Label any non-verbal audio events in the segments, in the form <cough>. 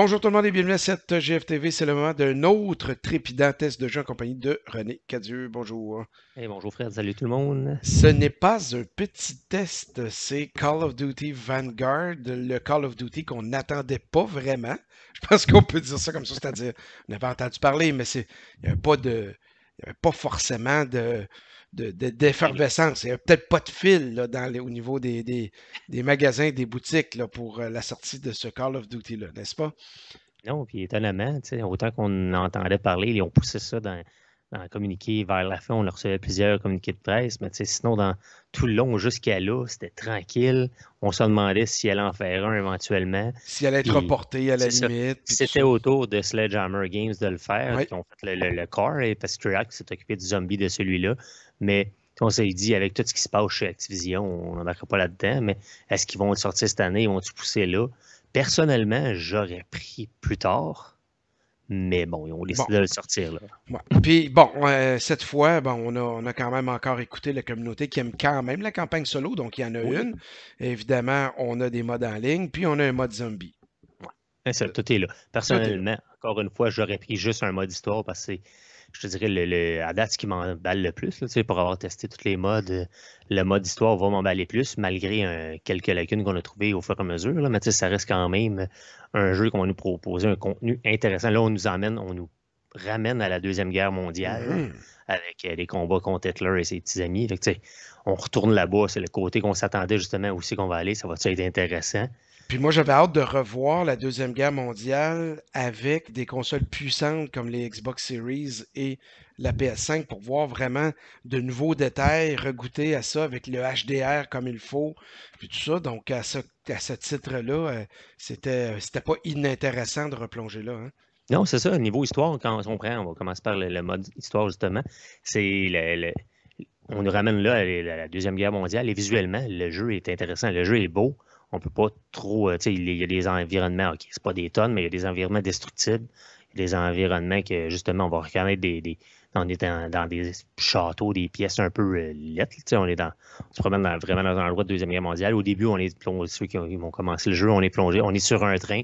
Bonjour tout le monde et bienvenue à cette GFTV. C'est le moment d'un autre trépidant test de jeu en compagnie de René Cadieux. Bonjour. Hey, bonjour Fred, salut tout le monde. Ce n'est pas un petit test, c'est Call of Duty Vanguard, le Call of Duty qu'on n'attendait pas vraiment. Je pense qu'on peut dire ça comme ça, c'est-à-dire, on avait entendu parler, mais c'est, il n'y avait pas de, il y avait pas forcément de, d'effervescence. Il n'y a peut-être pas de fil dans au niveau des, des, magasins, des boutiques pour euh, la sortie de ce Call of Duty-là, n'est-ce pas? Non, puis étonnamment, autant qu'on entendait parler, ils ont poussé ça dans, dans le communiqué vers la fin, on a reçu plusieurs communiqués de presse, mais sinon, dans tout le long jusqu'à là, c'était tranquille. On se demandait si elle en faire un éventuellement. Si elle allait être reportée à la limite. C'était autour de Sledgehammer Games de le faire, qui ont fait le, le, corps, et parce que s'est occupé du zombie de celui-là. Mais on s'est dit, avec tout ce qui se passe chez Activision, on n'embarquera pas là-dedans, mais est-ce qu'ils vont le sortir cette année? Ils vont-tu pousser là? Personnellement, j'aurais pris plus tard. Mais bon, ils ont décidé de le sortir là. Puis bon, euh, cette fois, bon, on a, on a, quand même encore écouté la communauté qui aime quand même la campagne solo, donc il y en a une. Évidemment, on a des modes en ligne, puis on a un mode zombie. Ouais. Ça, tout est là. Personnellement, encore une fois, j'aurais pris juste un mode histoire parce que c'est je te dirais, le, à date, ce qui m'emballe le plus, là, pour avoir testé tous les modes, le mode histoire va m'emballer plus, malgré euh, quelques lacunes qu'on a trouvées au fur et à mesure. Mais ça reste quand même un jeu qu'on va nous proposer un contenu intéressant. Là, on nous emmène, on nous ramène à la Deuxième Guerre mondiale mmh avec euh, les combats contre Hitler et ses petits amis. on retourne là-bas, c'est le côté qu'on s'attendait justement aussi qu'on va aller. Ça va être intéressant? Puis moi, j'avais hâte de revoir la Deuxième Guerre mondiale avec des consoles puissantes comme les Xbox Series et la PS5 pour voir vraiment de nouveaux détails, regoûter à ça avec le HDR comme il faut, puis tout ça. Donc, à ce, à ce titre-là, euh, c'était, c'était pas inintéressant de replonger là. Hein. Non, c'est ça. Niveau histoire, quand on prend, on va commencer par le, mode histoire, justement. C'est le, on nous ramène là à la Deuxième Guerre mondiale et visuellement, le jeu est intéressant. Le jeu est beau on peut pas trop. Euh, tu sais, il y a des environnements, OK, c'est pas des tonnes, mais il y a des environnements destructibles. Il y a des environnements que, justement, on va reconnaître des. on est dans, des châteaux, des pièces un peu euh, lettres. Tu sais, on est dans. On se promène vraiment dans un endroit de Deuxième Guerre mondiale. Au début, on est plongé, ceux qui ont, vont commencer le jeu, on est plongé, on est sur un train,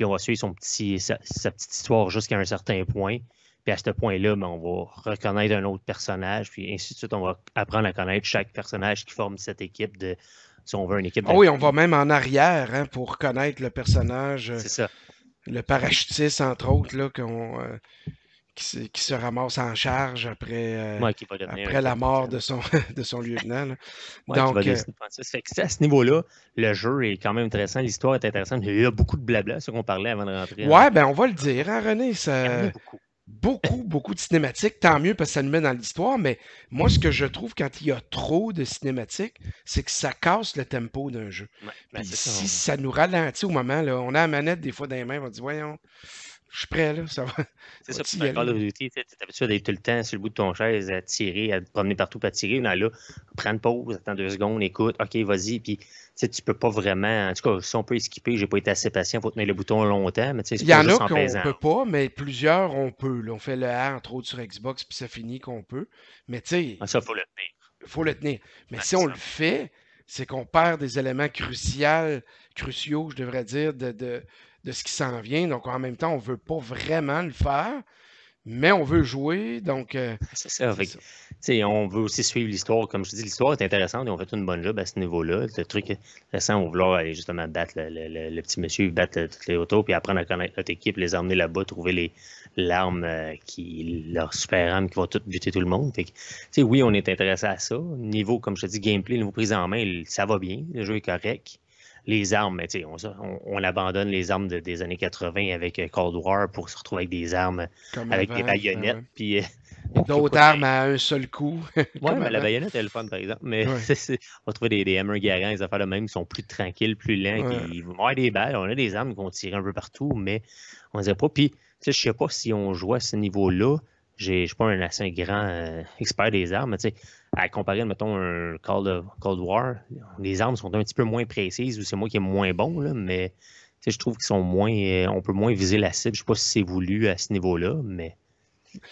puis on va suivre son petit, sa, petite histoire jusqu'à un certain point. Puis à ce point-là, ben, on va reconnaître un autre personnage, puis ainsi de suite, on va apprendre à connaître chaque personnage qui forme cette équipe de, si on veut une équipe. Ah oui, on va même en arrière hein, pour connaître le personnage. C'est ça. Le parachutiste, entre autres, là, euh, qui, se, ramasse en charge après, euh, après la mort de son, <laughs> de son lieutenant. <laughs> Donc, euh, à ce niveau-là, le jeu est quand même intéressant, l'histoire est intéressante. Il y a beaucoup de blabla, ce qu'on parlait avant de rentrer. Ouais, ben on va le dire, hein, René. Ça... Beaucoup beaucoup, <laughs> beaucoup de cinématiques. Tant mieux parce que ça nous met dans l'histoire. Mais moi, ce que je trouve quand il y a trop de cinématiques, c'est que ça casse le tempo d'un jeu. Ben, si ça, nous ralentit au moment, là, on a la manette des fois dans les mains, on dit Voyons, je suis prêt, là, ça va. <laughs> C'est ça, pour Call of Duty, tu es habitué d'être tout le temps sur le bout de ton chaise à tirer, à te promener partout pour tirer. Là, là, prends une pause, attends deux secondes, écoute, OK, vas-y. Puis, tu sais, tu peux pas vraiment. En tout cas, si on peut esquiper, j'ai pas été assez patient pour tenir le bouton longtemps. Mais, Il y en a qu'on peut pas, mais plusieurs, on peut. on fait le R, entre autres, sur Xbox, puis ça finit qu'on peut. Mais, tu sais. Ah, ça, faut le tenir. faut le tenir. Mais si on le fait, c'est qu'on perd des éléments cruciaux, cruciaux, je devrais dire, de, de de ce qui s'en vient. Donc, en même temps, on ne veut pas vraiment le faire, mais on veut jouer. Donc, euh, <laughs> c'est ça. On veut aussi suivre l'histoire. Comme je te dis, l'histoire est intéressante et on fait une bonne job à ce niveau-là. Le truc récent, on vouloir aller justement battre le, petit monsieur, battre toutes les autos, puis apprendre à connaître notre équipe, les emmener là-bas, trouver les l'arme euh, qui leur super arme qui va tout buter tout le monde. Fait oui, on est intéressé à ça. Niveau, comme je te dis, gameplay, niveau prise en main, ça va bien. Le jeu est correct les armes, mais on, on, on, abandonne les armes des années 80 avec euh, Cold War pour se retrouver avec des armes avec des baïonnettes. Puis, euh, D'autres armes à un seul coup. <laughs> oui, mais la baïonnette est le fun, par exemple. Mais <laughs> on va trouver des, des Hammer Garand, des affaires de même qui sont plus tranquilles, plus lents, qui vont avoir des balles. On a des armes qui vont tirer un peu partout, mais on ne sait pas. Puis, je sais pas si on joue à ce niveau-là. Je ne suis pas un assez grand euh, expert des armes, mais à comparer, mettons, un Cold, Cold War, les armes sont un petit peu moins précises ou c'est moi qui est moins bon, mais je trouve qu'ils sont moins. Euh, on peut moins viser la cible. Je ne sais pas si c'est voulu à ce niveau-là, mais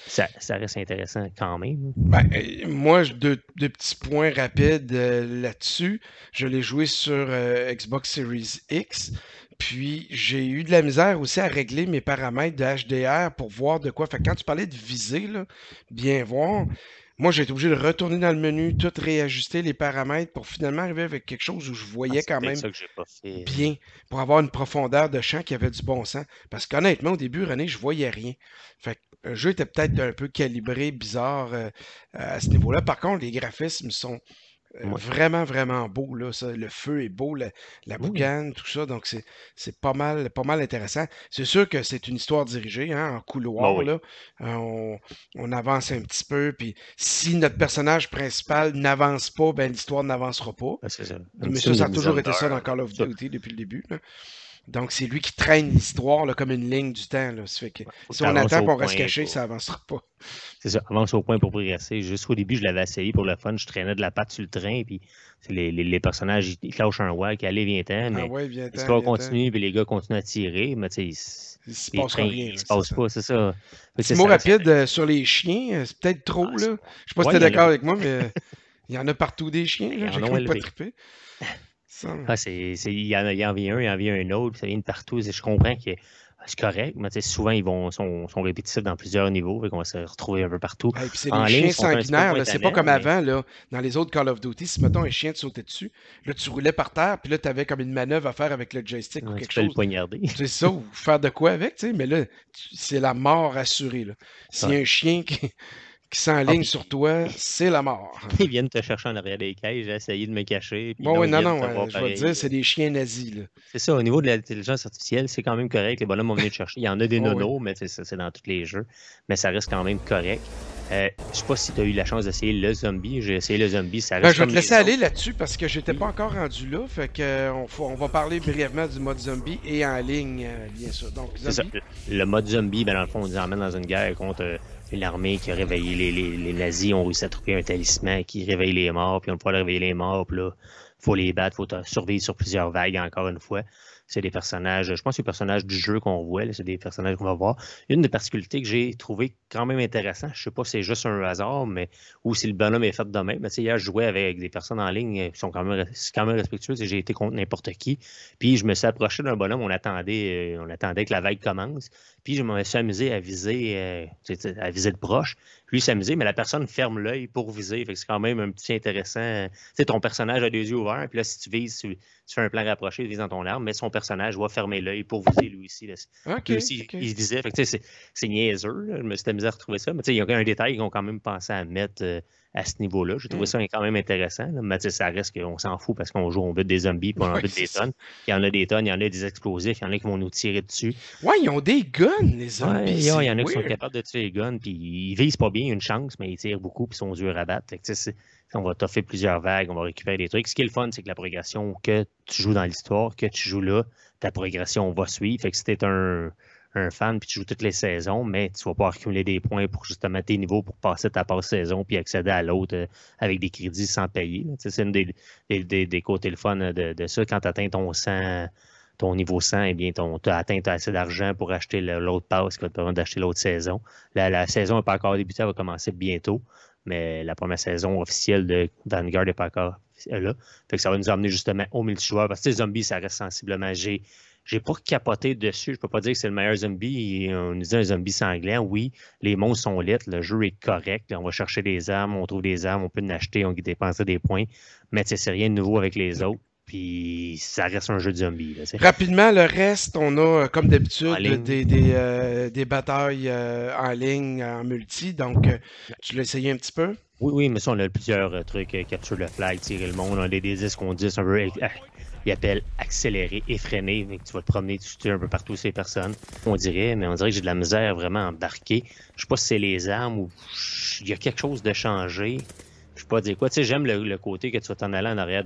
ça, reste intéressant quand même. Ben, euh, moi, deux, petits points rapides là-dessus. Je l'ai joué sur Xbox Series X. Puis j'ai eu de la misère aussi à régler mes paramètres de HDR pour voir de quoi. Fait que quand tu parlais de viser, bien voir, moi j'ai été obligé de retourner dans le menu, tout réajuster les paramètres pour finalement arriver avec quelque chose où je Ah, voyais c'est quand même ça que j'ai pas fait. bien pour avoir une profondeur de champ qui avait du bon sens. Parce qu'honnêtement, au début, René, je voyais rien. Fait que le jeu était peut-être un peu calibré, bizarre euh, à ce niveau-là. Par contre, les graphismes sont Ouais. vraiment, vraiment. Là, ça. Le feu est beau, la, la Oui. boucane, tout ça. Donc, c'est, pas mal, pas mal intéressant. C'est sûr que c'est une histoire dirigée, hein, en couloir. Bah oui. Là. Euh, on, on avance un petit peu. Puis si notre personnage principal n'avance pas, ben l'histoire n'avancera pas. Ça. Un Mais ça, ça a toujours été ça dans Call of. Duty depuis le début. là. Donc, c'est lui qui traîne l'histoire comme une ligne du temps. Là. Ça fait que si on attend qu'on reste caché, pour- ça avancera pas. C'est ça, avance au point pour progresser. Jusqu'au début, je l'avais essayé pour le fun. Je traînais de la patte sur le train, puis les, les, les personnages, ils, lâchent un wag, allez, viens-t'en, mais Ah ouais, viens l'histoire continue, puis les gars continuent à tirer, mais tu sais, Il se les passera trains, rien. là, se ça. pas, c'est ça. Petit mot rapide euh, sur les chiens, euh, c'est peut-être trop, Ah, là. Je sais pas si tu es il d'accord avec moi, mais euh, <laughs> il y en a partout des chiens, Il en J'ai pas trippé. Ah, c'est, c'est- il, y en il en vient un, il en vient un autre, ça vient de partout. Je comprends que c'est correct, mais souvent, ils vont, sont, sont répétitifs dans plusieurs niveaux, fait qu'on va se retrouver un peu partout. Et puis c'est En les ligne, chiens sanguinaires. C'est pas comme mais- avant, là. Dans les autres Call of Duty, si mettons un chien te sautait dessus, là tu roulais par terre, puis là tu avais comme une manœuvre à faire avec le joystick ou Ouais, tu quelque peux le chose. poignarder. C'est ça, ou faire de quoi avec, tu sais, mais là, c'est la mort assurée, là. S'il y a Ouais. un chien qui, qui s'enligne puis- sur toi, c'est la mort. <laughs> Ils viennent te chercher en arrière des cages, j'ai essayé de me cacher. Puis Bon, oui, non, viennent non, voir je vais te dire, c'est des chiens nazis. C'est ça, au niveau de l'intelligence artificielle, c'est quand même correct. Les bonhommes vont venir te chercher. Il y en a des <laughs> Oh, oui. mais c'est dans tous les jeux. Mais ça reste quand même correct. Euh, je sais pas si tu as eu la chance d'essayer le zombie. J'ai essayé le zombie, ça reste Ben, je vais te laisser aller là-dessus parce que j'étais pas encore rendu là. Fait que on, va parler brièvement du mode zombie et en ligne, euh, bien sûr. Donc, ça. Le mode zombie, ben, dans le fond, on nous emmène dans une guerre contre euh, une armée qui a réveillé les, nazis, ont réussi à trouver un talisman qui réveille les morts, puis on peut réveiller les morts, là, faut les battre, faut survivre sur plusieurs vagues encore une fois. C'est des personnages, je pense que les personnages du jeu qu'on voit, c'est des personnages qu'on va voir. Une des particularités que j'ai trouvé quand même intéressant, je sais pas si c'est juste un hasard, mais ou si le bonhomme est fait de même. Mais hier, je jouais avec des personnes en ligne qui sont quand même, quand même respectueuses et j'ai été contre n'importe qui. Puis je me suis approché d'un bonhomme, on attendait, euh, on attendait que la vague commence. Puis je me suis amusé à viser, euh, à viser de proche. Lui s'amuser, mais la personne ferme l'œil pour viser. Fait que c'est quand même un petit intéressant. Tu sais, ton personnage a les yeux ouverts, puis là, si tu vises, tu, tu fais un plan rapproché, tu vises dans ton arme, mais son personnage va fermer l'œil pour viser lui aussi. là. Lui aussi, il se disait, fait que, tu sais, c'est c'est niaiseux, là. je me suis amusé à retrouver ça, mais tu sais, il y a un détail qu'ils ont quand même pensé à mettre euh, à ce niveau-là. J'ai trouvé Mm. ça quand même intéressant, là. mais ça reste qu'on s'en fout parce qu'on joue, on bute des zombies, puis on en Ouais, bute des tonnes. Il y en a des tonnes, il y en a des explosifs, il y en a qui vont nous tirer dessus. Ouais, ils ont des guns, les Ouais, zombies. il y, a- c'est il y en a qui sont capables de tuer les guns, puis ils visent pas bien, une chance, mais ils tirent beaucoup, puis ils sont durs à battre. Fait que, on va toffer plusieurs vagues, on va récupérer des trucs. Ce qui est le fun, c'est que la progression que tu joues dans l'histoire, que tu joues là, ta progression va suivre. Fait que t'es un, un fan, puis tu joues toutes les saisons, mais tu vas pas accumuler des points pour justement tes niveaux pour passer ta passe saison, puis accéder à l'autre euh, avec des crédits sans payer. là. C'est une des, des, des- des côtés le fun de, de ça. Quand tu atteins ton 100, ton niveau 100, eh bien, tu as atteint assez d'argent pour acheter l'autre passe qui va te permettre d'acheter l'autre saison. La, saison n'est pas encore débutée, elle va commencer bientôt, mais la première saison officielle de Vanguard n'est pas encore là. Fait que ça va nous emmener justement au multijoueur. Parce que les zombies, ça reste sensiblement. J'ai, j'ai pas capoté dessus. Je peux pas dire que c'est le meilleur zombie. On nous dit un zombie sanglant. Oui, les monstres sont lettres. Le jeu est correct. On va chercher des armes. On trouve des armes. On peut en acheter. On peut dépenser des points. Mais c'est rien de nouveau avec les autres. Puis ça reste un jeu de zombies. là. Rapidement, le reste, on a, euh, comme d'habitude, des, des, euh, des batailles euh, en ligne, en multi. Donc, tu l'as essayé un petit peu? Oui, oui, mais ça, on a plusieurs trucs. capture le flag, tirer le monde. On a des, des disques qu'on dit, c'est un peu. ils appellent accélérer, mais que tu vas te promener, tu tues un peu partout ces personnes. On dirait, mais on dirait que j'ai de la misère vraiment à embarquer. Je sais pas si c'est les armes ou il y a quelque chose de changé. Je sais pas dire quoi. Tu sais, j'aime le, le côté que tu vas t'en aller en arrière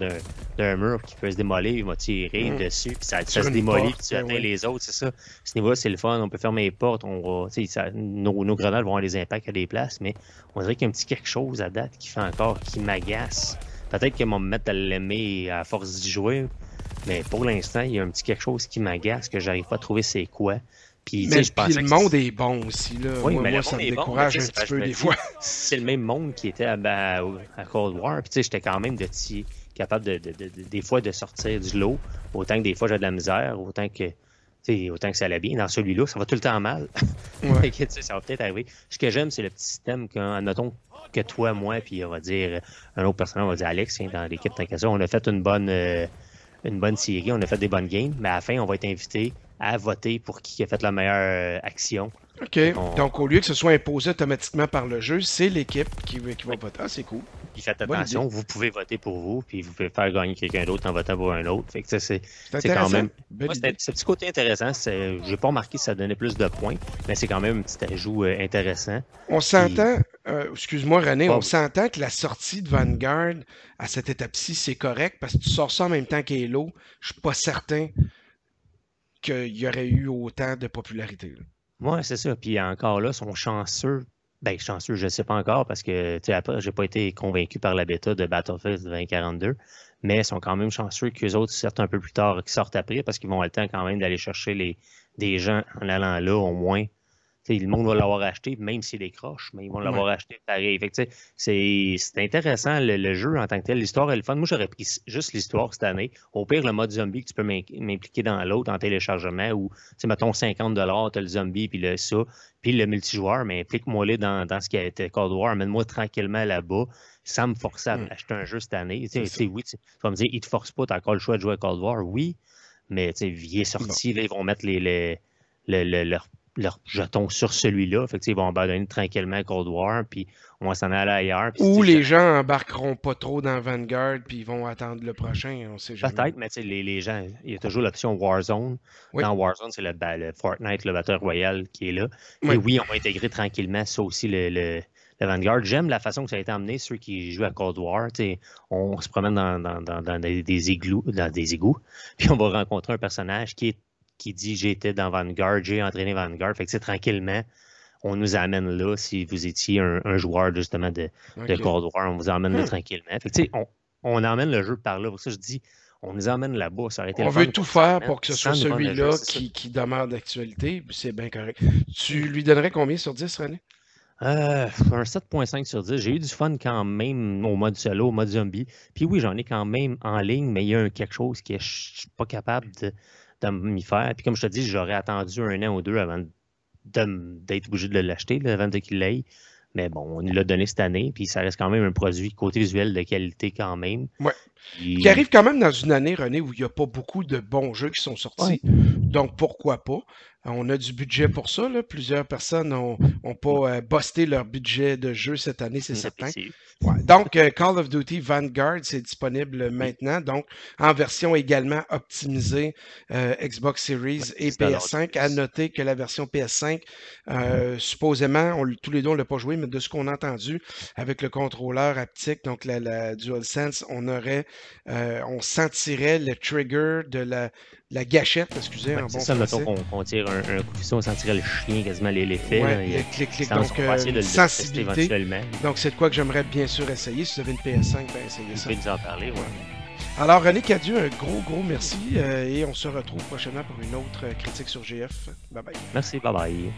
d'un mur qui peut se démolir, il va tirer Mm. dessus, puis ça, ça se démolit, porte, puis tu ben atteins oui. les autres, c'est ça. À ce niveau-là, c'est le fun. On peut fermer les portes, on va, tu sais, ça- nos, nos grenades vont avoir des impacts à des places, mais on dirait qu'il y a un petit quelque chose à date qui fait encore, qui m'agace. Peut-être qu'ils vont me mettre à l'aimer à force d'y jouer, mais pour l'instant, il y a un petit quelque chose qui m'agace que j'arrive pas à trouver c'est quoi. Puis, Mais je puis le que monde est bon aussi. Là. Oui, moi, mais moi, le ça monde me est bon, décourage mais un petit peu des dis, fois. c'est le même monde qui était à, à- à Cold War. Puis tu sais, j'étais quand même de capable de, des fois de sortir du lot, autant que des fois j'ai de la misère, autant que autant que ça allait bien. Dans celui-là, ça va tout le temps mal. <laughs> Ouais. ça va peut-être arriver. Ce que j'aime, c'est le petit système qu'en notons que toi, moi, puis on va dire un autre personnage, on va dire Alex, dans l'équipe Tankasa, on a fait une bonne euh, une bonne série, on a fait des bonnes games, mais à la fin, on va être invité à voter pour qui a fait la meilleure euh, action. OK. Donc, au lieu que ce soit imposé automatiquement par le jeu, c'est l'équipe qui, qui va voter. Ah, c'est cool. Puis faites attention, vous pouvez voter pour vous, puis vous pouvez faire gagner quelqu'un d'autre en votant pour un autre. Fait que c'est quand même. c'est un petit côté intéressant. J'ai pas remarqué que ça donnait plus de points, mais c'est quand même un petit ajout euh, intéressant. On s'entend, euh, excuse-moi René, on s'entend que la sortie de Vanguard à cette étape-ci, c'est correct parce que tu sors ça en même temps qu'Halo. Je suis pas certain qu'il y aurait eu autant de popularité. Oui, c'est ça. Puis encore là, sont chanceux ben, chanceux, je ne sais pas encore parce que, après, j'ai pas été convaincu par la bêta de Battlefield 2042, mais ils sont quand même chanceux qu'eux autres sortent un peu plus tard, qui sortent après parce qu'ils vont avoir le temps quand même d'aller chercher les, des gens en allant là, au moins, le monde va l'avoir acheté, même s'il décroche, mais ils vont l'avoir acheté pareil. c'est intéressant le, jeu en tant que tel. L'histoire est le fun. Moi, j'aurais pris juste l'histoire cette année. Au pire, le mode zombie que tu peux m'impliquer dans l'autre en téléchargement ou, mettons 50 tu as le zombie puis le ça, puis le multijoueur, mais implique-moi dans, dans ce qui a été Cold War, amène-moi tranquillement là-bas. Ça me force à mm. acheter un jeu cette année. oui, tu vas me dire, ils te forcent pas, tu as encore le choix de jouer à Cold War. Oui, mais il est sorti, là, ils vont mettre les, les, leur leur jetons sur celui-là. Fait ils vont abandonner tranquillement Cold War, puis on va s'en aller ailleurs. Ou les gens embarqueront pas trop dans Vanguard, puis ils vont attendre le prochain, on sait jamais. Peut-être, mais les, les gens, il y a toujours l'option Warzone. Dans Warzone, c'est le, le, Fortnite, le batteur royal qui est là. Et oui, on va intégrer tranquillement ça aussi, le, le, Vanguard. J'aime la façon que ça a été amené, ceux qui jouent à Cold War. On se promène dans, dans, dans, dans des, des, igloos, dans des égouts, <laughs> puis on va rencontrer un personnage qui est qui dit j'étais dans Vanguard, j'ai entraîné Vanguard. Fait que c'est tranquillement, on nous amène là. Si vous étiez un, joueur justement de, Cold War, on vous emmène là tranquillement. Fait que, on, on emmène le jeu par là. Pour ça, je dis, on nous emmène là-bas. Ça on veut tout faire pour que ce soit celui-là qui, qui, demeure d'actualité. C'est bien correct. Tu lui donnerais combien sur 10, René? Euh, un 7.5 sur 10. J'ai eu du fun quand même au mode solo, au mode zombie. Puis oui, j'en ai quand même en ligne, mais il y a quelque chose que je suis pas capable de, de m'y faire. Puis comme je te dis, j'aurais attendu un an ou deux avant d'être obligé de l'acheter, avant de qu'il l'aille. Mais bon, on l'a donné cette année, puis ça reste quand même un produit côté visuel de qualité quand même. Ouais. Qui arrive quand même dans une année, René, où il n'y a pas beaucoup de bons jeux qui sont sortis. Donc pourquoi pas? On a du budget pour ça. Là. Plusieurs personnes n'ont pas euh, busté leur budget de jeu cette année, c'est certain. Donc, euh, Call of Duty Vanguard, c'est disponible maintenant. Donc, en version également optimisée euh, Xbox Series et PS5. À noter que la version PS5, supposément, on, tous les deux, on ne l'a pas joué, mais de ce qu'on a entendu avec le contrôleur haptique, donc la, la DualSense, on aurait, on sentirait le trigger de la la gâchette, excusez. Ouais, bon c'est ça, mettons qu'on tire un, un, coup de fusil, on sentirait le chien quasiment l'effet. Ouais, le. Donc, euh, sensibilité. Donc, c'est de quoi que j'aimerais bien sûr essayer. Si vous avez une PS5, ben essayez ça. Vous en parler, ouais. Alors, René Cadieu, un gros, gros merci. Euh, et on se retrouve prochainement pour une autre critique sur GF. Bye bye. Merci, bye bye.